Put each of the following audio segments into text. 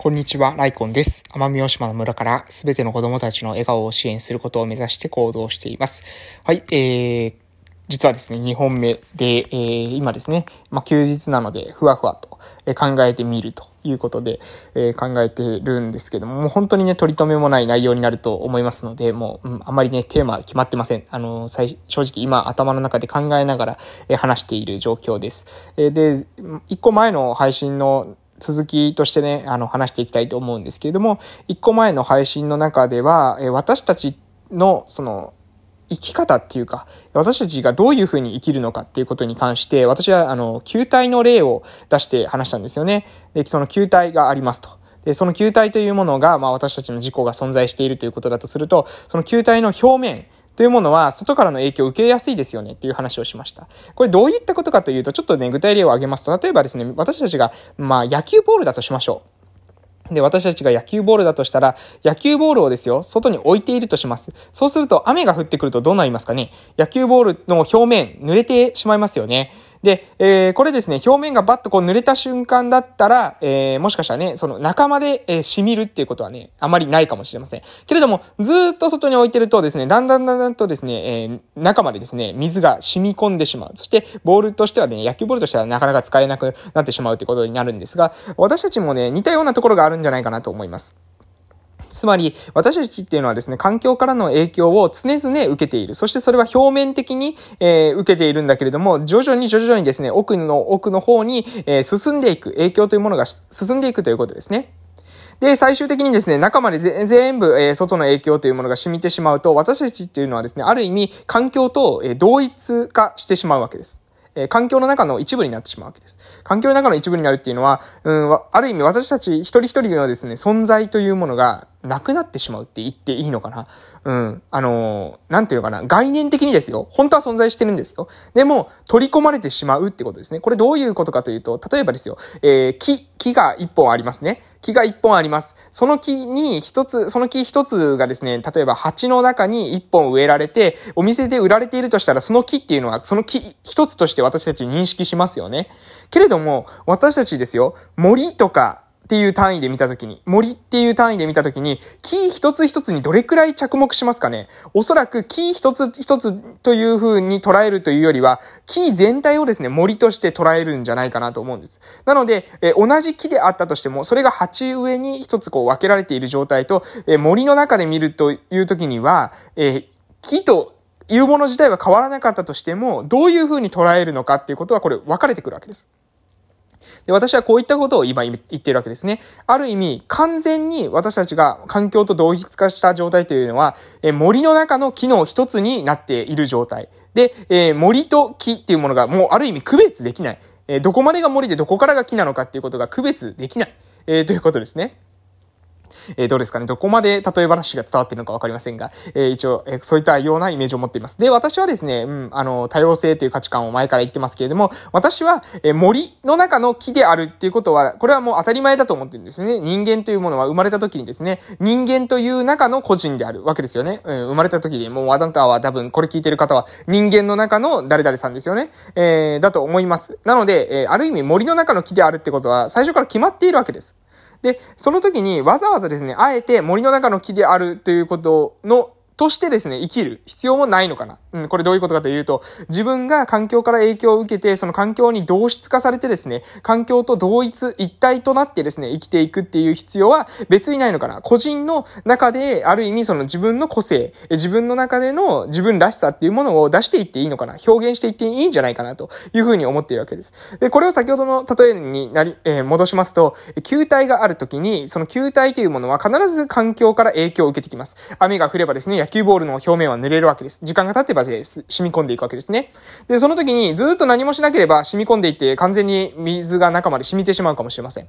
こんにちは、ライコンです。奄美大島の村からすべての子供たちの笑顔を支援することを目指して行動しています。はい、えー、実はですね、2本目で、えー、今ですね、まあ、休日なので、ふわふわと考えてみるということで、えー、考えてるんですけども、もう本当にね、取り留めもない内容になると思いますので、もう、うん、あまりね、テーマ決まってません。あの、正直今頭の中で考えながら、えー、話している状況です。えー、で、1個前の配信の続きとしてね、あの、話していきたいと思うんですけれども、一個前の配信の中では、え私たちの、その、生き方っていうか、私たちがどういうふうに生きるのかっていうことに関して、私は、あの、球体の例を出して話したんですよね。で、その球体がありますと。で、その球体というものが、まあ私たちの自己が存在しているということだとすると、その球体の表面、というものは、外からの影響を受けやすいですよねっていう話をしました。これどういったことかというと、ちょっとね、具体例を挙げますと、例えばですね、私たちが、まあ、野球ボールだとしましょう。で、私たちが野球ボールだとしたら、野球ボールをですよ、外に置いているとします。そうすると、雨が降ってくるとどうなりますかね？野球ボールの表面、濡れてしまいますよね。で、えー、これですね、表面がバッとこう濡れた瞬間だったら、えー、もしかしたらね、その仲間で、えー、染みるっていうことはね、あまりないかもしれません。けれども、ずっと外に置いてるとですね、だんだんだんだんとですね、えー、中までですね、水が染み込んでしまう。そして、ボールとしてはね、野球ボールとしてはなかなか使えなくなってしまうということになるんですが、私たちもね、似たようなところがあるんじゃないかなと思います。つまり、私たちっていうのはですね、環境からの影響を常々受けている。そしてそれは表面的に、えー、受けているんだけれども、徐々に徐々にですね、奥の奥の方に、えー、進んでいく、影響というものが進んでいくということですね。で、最終的にですね、中まで全部、えー、外の影響というものが染みてしまうと、私たちっていうのはですね、ある意味、環境と、え、同一化してしまうわけです。え、環境の中の一部になってしまうわけです。環境の中の一部になるっていうのは、うん、ある意味私たち一人一人のですね、存在というものがなくなってしまうって言っていいのかな？うん。あのー、なんていうのかな？概念的にですよ。本当は存在してるんですよ。でも、取り込まれてしまうってことですね。これどういうことかというと、例えばですよ、えー、木、木が一本ありますね。木が一本あります。その木に一つ、その木一つがですね、例えば鉢の中に一本植えられて、お店で売られているとしたら、その木っていうのは、その木一つとして私たち認識しますよね。けれども、私たちですよ、森とか、っていう単位で見たときに、森っていう単位で見たときに、キー一つ一つにどれくらい着目しますかね？おそらくキー一つ一つという風に捉えるというよりは、キー全体をですね、森として捉えるんじゃないかなと思うんです。なので、え同じ木であったとしても、それが鉢上に一つこう分けられている状態と、え森の中で見るというときには、え木というもの自体は変わらなかったとしても、どういう風に捉えるのかっていうことはこれ分かれてくるわけです。で、私はこういったことを今言ってるわけですね。ある意味、完全に私たちが環境と同一化した状態というのは、え森の中の木の一つになっている状態。で、え森と木っていうものがもうある意味区別できない。えどこまでが森でどこからが木なのかっていうことが区別できない。え、ということですね。えー、どうですかね、どこまで例え話が伝わってるのかわかりませんが、えー、一応、えー、そういったようなイメージを持っています。で、私はですね、うん、あの、多様性という価値観を前から言ってますけれども、私は、えー、森の中の木であるっていうことは、これはもう当たり前だと思ってるんですね。人間というものは生まれた時にですね、人間という中の個人であるわけですよね。うん、生まれた時に、もうあなたは多分これ聞いてる方は人間の中の誰々さんですよね。えー、だと思います。なので、えー、ある意味森の中の木であるってことは、最初から決まっているわけです。で、その時にわざわざですね、あえて森の中の木であるということのとしてですね、生きる必要もないのかな。うん、これどういうことかというと、自分が環境から影響を受けて、その環境に同質化されてですね、環境と同一、一体となってですね、生きていくっていう必要は別にないのかな。個人の中で、ある意味その自分の個性、自分の中での自分らしさっていうものを出していっていいのかな。表現していっていいんじゃないかなというふうに思っているわけです。で、これを先ほどの例えになり、えー、戻しますと、球体がある時に、その球体というものは必ず環境から影響を受けてきます。雨が降ればですね、球ボールの表面は濡れるわけです。時間が経ってばです、染み込んでいくわけですね。で、その時にずっと何もしなければ染み込んでいって完全に水が中まで染みてしまうかもしれません。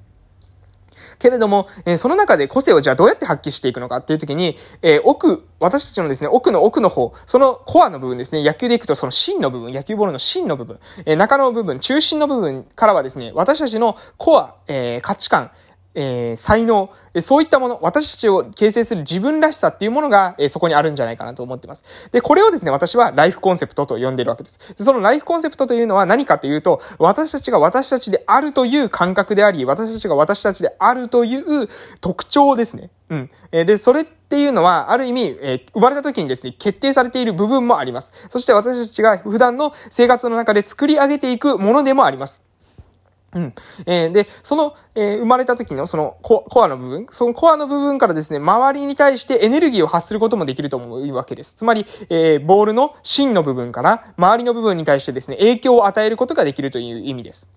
けれども、えー、その中で個性をじゃあどうやって発揮していくのかっていう時に、えー、奥、私たちのですね、奥の奥の方、そのコアの部分ですね、野球でいくとその芯の部分、野球ボールの芯の部分、えー、中の部分、中心の部分からはですね、私たちのコア、え、価値観、えー、才能、えそういったもの、私たちを形成する自分らしさっていうものが、えそこにあるんじゃないかなと思ってます。で、これをですね、私はライフコンセプトと呼んでるわけです。でそのライフコンセプトというのは何かというと、私たちが私たちであるという感覚であり、私たちが私たちであるという特徴ですね。うん。えで、それっていうのは、ある意味、えー、生まれた時にですね、決定されている部分もあります。そして私たちが普段の生活の中で作り上げていくものでもあります。うん。えー、で、その、えー、生まれた時のそのコアの部分、そのコアの部分からですね、周りに対してエネルギーを発することもできると思うわけです。つまり、えー、ボールの芯の部分から周りの部分に対してですね、影響を与えることができるという意味です。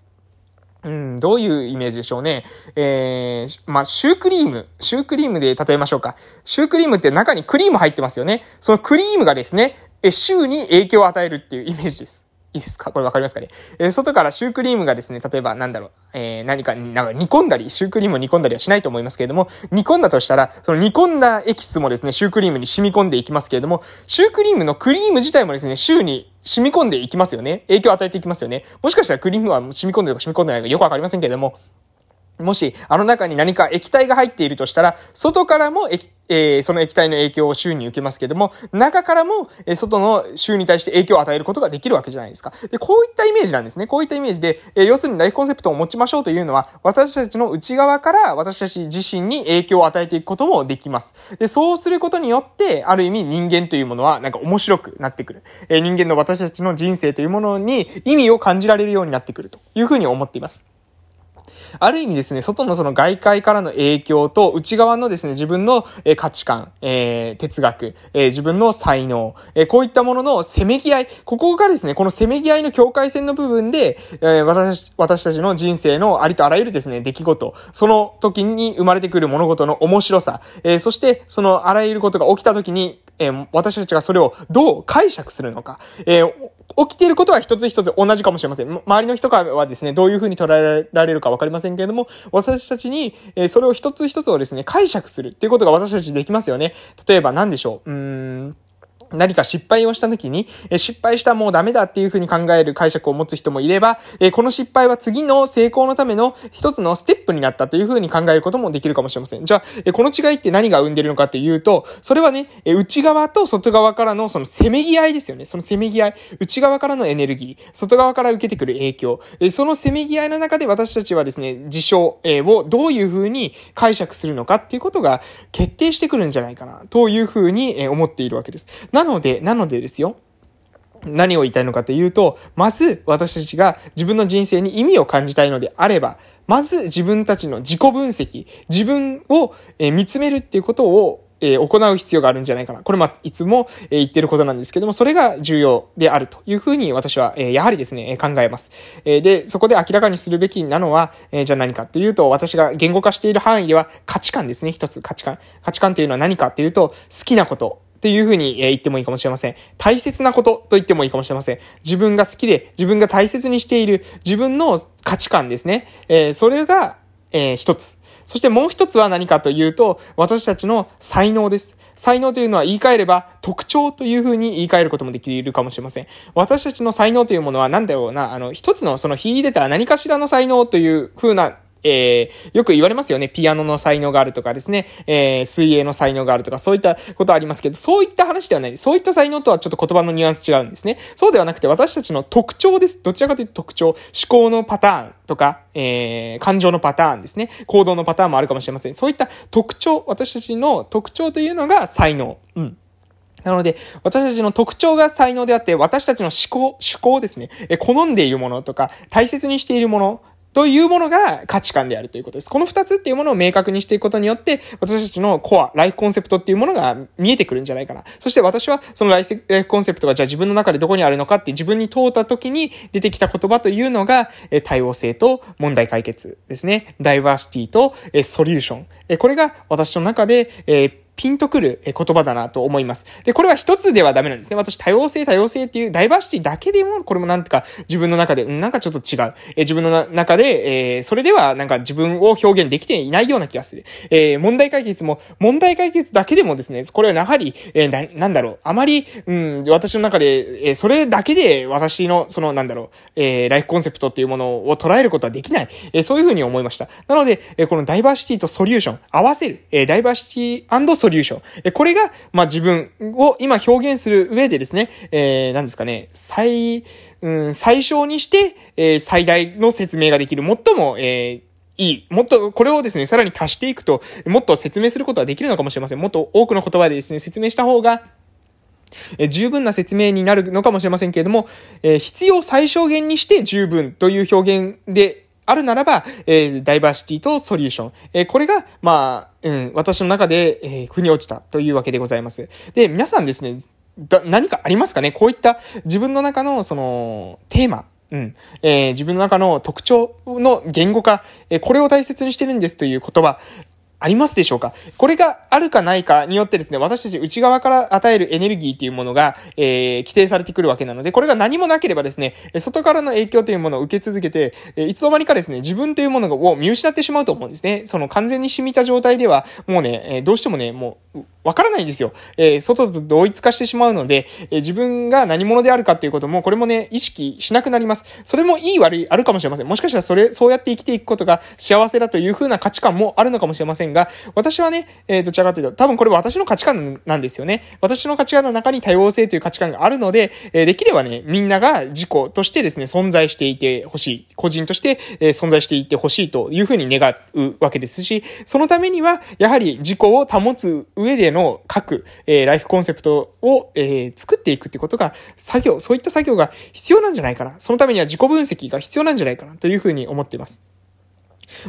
うん、どういうイメージでしょうね。えー、まあ、シュークリーム。シュークリームで例えましょうか。シュークリームって中にクリーム入ってますよね。そのクリームがですね、え、シューに影響を与えるっていうイメージです。いいですか？これわかりますかね？えー、外からシュークリームがですね、例えばなんだろう、えー、何か、なんか煮込んだり、シュークリームを煮込んだりはしないと思いますけれども、煮込んだとしたら、その煮込んだエキスもですね、シュークリームに染み込んでいきますけれども、シュークリームのクリーム自体もですね、シューに染み込んでいきますよね。影響を与えていきますよね。もしかしたらクリームは染み込んでるか染み込んでないかよくわかりませんけれども、もし、あの中に何か液体が入っているとしたら、外からも液、えー、その液体の影響を周に受けますけども、中からも、えー、外の周に対して影響を与えることができるわけじゃないですか。で、こういったイメージなんですね。こういったイメージで、えー、要するにライフコンセプトを持ちましょうというのは、私たちの内側から私たち自身に影響を与えていくこともできます。で、そうすることによって、ある意味人間というものはなんか面白くなってくる。えー、人間の私たちの人生というものに意味を感じられるようになってくるというふうに思っています。ある意味ですね、外のその外界からの影響と内側のですね、自分の価値観、えー、哲学、えー、自分の才能、えー、こういったもののせめぎ合い、ここがですね、このせめぎ合いの境界線の部分で、え、私、私たちの人生のありとあらゆるですね、出来事、その時に生まれてくる物事の面白さ、え、そしてそのあらゆることが起きた時に、え、私たちがそれをどう解釈するのか、え、起きていることは一つ一つ同じかもしれません。周りの人からはですね、どういうふうに捉えられるかわかりませんけれども、私たちに、え、それを一つ一つをですね、解釈するっていうことが私たちできますよね。例えば何でしょう？うーん。何か失敗をした時に、え失敗したもうダメだっていうふうに考える解釈を持つ人もいれば、えこの失敗は次の成功のための一つのステップになったというふうに考えることもできるかもしれません。じゃあ、この違いって何が生んでるのかっていうと、それはね、え内側と外側からのそのせめぎ合いですよね。そのせめぎ合い。内側からのエネルギー、外側から受けてくる影響。えそのせめぎ合いの中で私たちはですね、事象、えをどういうふうに解釈するのかっていうことが決定してくるんじゃないかな、というふうに、え思っているわけです。なので、なのでですよ。何を言いたいのかというと、まず私たちが自分の人生に意味を感じたいのであれば、まず自分たちの自己分析、自分を見つめるっていうことをえ行う必要があるんじゃないかな。これま、いつも、え言ってることなんですけども、それが重要であるというふうに私は、えやはりですね、考えます。えで、そこで明らかにするべきなのは、えじゃあ何かっていうと、私が言語化している範囲では価値観ですね。一つ価値観。価値観っていうのは何かっていうと、好きなこと、っていうふうに言ってもいいかもしれません。大切なことと言ってもいいかもしれません。自分が好きで、自分が大切にしている、自分の価値観ですね。えー、それが、えー、一つ。そしてもう一つは何かというと、私たちの才能です。才能というのは言い換えれば特徴というふうに言い換えることもできるかもしれません。私たちの才能というものは何だろうな、あの、一つのその秀でた何かしらの才能というふうなえー、よく言われますよね。ピアノの才能があるとかですね、えー、水泳の才能があるとか、そういったことありますけど、そういった話ではない。そういった才能とはちょっと言葉のニュアンス違うんですね。そうではなくて、私たちの特徴です。どちらかというと特徴、思考のパターンとか、えー、感情のパターンですね。行動のパターンもあるかもしれません。そういった特徴、私たちの特徴というのが才能。うん。なので、私たちの特徴が才能であって、私たちの思考、思考ですね。え、好んでいるものとか、大切にしているものというものが価値観であるということです。この二つっていうものを明確にしていくことによって、私たちのコア、ライフコンセプトっていうものが見えてくるんじゃないかな。そして私は、そのライフコンセプトがじゃあ自分の中でどこにあるのかって自分に問うた時に出てきた言葉というのが、多様性と問題解決ですね。ダイバーシティとソリューション。これが私の中で、ピンとくる言葉だなと思います。で、これは一つではダメなんですね。私、多様性、多様性っていうダイバーシティだけでも、これもなんとか自分の中で、うん、なんかちょっと違う。え自分の中で、えー、それではなんか自分を表現できていないような気がする。えー、問題解決も、問題解決だけでもですね、これはやはり、えー、な、なんだろう、あまり、うん、私の中で、えー、それだけで私の、その、なんだろう、えー、ライフコンセプトっていうものを捉えることはできない。えー、そういうふうに思いました。なので、えー、このダイバーシティとソリューション、合わせる、えー、ダイバーシティソリューション。え、これが、まあ、自分を今表現する上でですね、えー、なんですかね、最、うん、最小にして、えー、最大の説明ができる、最も、えー、いい。もっと、これをですね、さらに足していくと、もっと説明することはできるのかもしれません。もっと多くの言葉でですね、説明した方が、え十分な説明になるのかもしれませんけれども、え、必要最小限にして十分という表現であるならば、えー、ダイバーシティとソリューション。えー、これが、まあ、うん、私の中で、えー、腑に落ちたというわけでございます。で、皆さんですね、だ、何かありますかね？こういった自分の中の、その、テーマ、うん。えー、自分の中の特徴の言語化、えー、これを大切にしてるんですという言葉、ありますでしょうか？これがあるかないかによってですね、私たち内側から与えるエネルギーというものが、えー、規定されてくるわけなので、これが何もなければですね、外からの影響というものを受け続けて、いつの間にかですね、自分というものを見失ってしまうと思うんですね。その完全に染みた状態では、もうね、どうしてもね、もう、わからないんですよ。えー、外と同一化してしまうので、えー、自分が何者であるかっていうことも、これもね、意識しなくなります。それもいい悪いあるかもしれません。もしかしたらそれ、そうやって生きていくことが幸せだという風な価値観もあるのかもしれませんが、私はね、えー、どちらかというと、多分これは私の価値観なんですよね。私の価値観の中に多様性という価値観があるので、えー、できればね、みんなが自己としてですね、存在していてほしい。個人として、えー、存在していてほしいという風に願うわけですし、そのためには、やはり自己を保つ上での各、えー、ライフコンセプトを、えー、作っていくってことが、作業、そういった作業が必要なんじゃないかな。そのためには自己分析が必要なんじゃないかなというふうに思っています。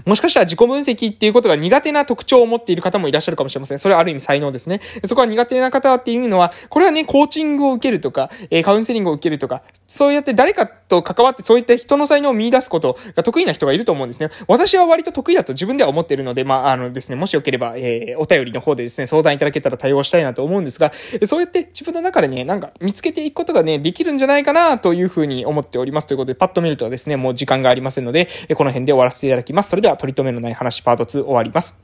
もしかしたら自己分析っていうことが苦手な特徴を持っている方もいらっしゃるかもしれません。それはある意味才能ですね。そこは苦手な方っていうのは、これはね、コーチングを受けるとか、えー、カウンセリングを受けるとか、そうやって誰かと関わってそういった人の才能を見出すことが得意な人がいると思うんですね。私は割と得意だと自分では思っているので、まあ、あのですね、もしよければ、えー、お便りの方でですね、相談いただけたら対応したいなと思うんですが、そうやって自分の中でね、なんか見つけていくことがね、できるんじゃないかなというふうに思っております。ということで、パッと見るとですね、もう時間がありませんので、この辺で終わらせていただきます。それでは取り留めのない話パート2終わります。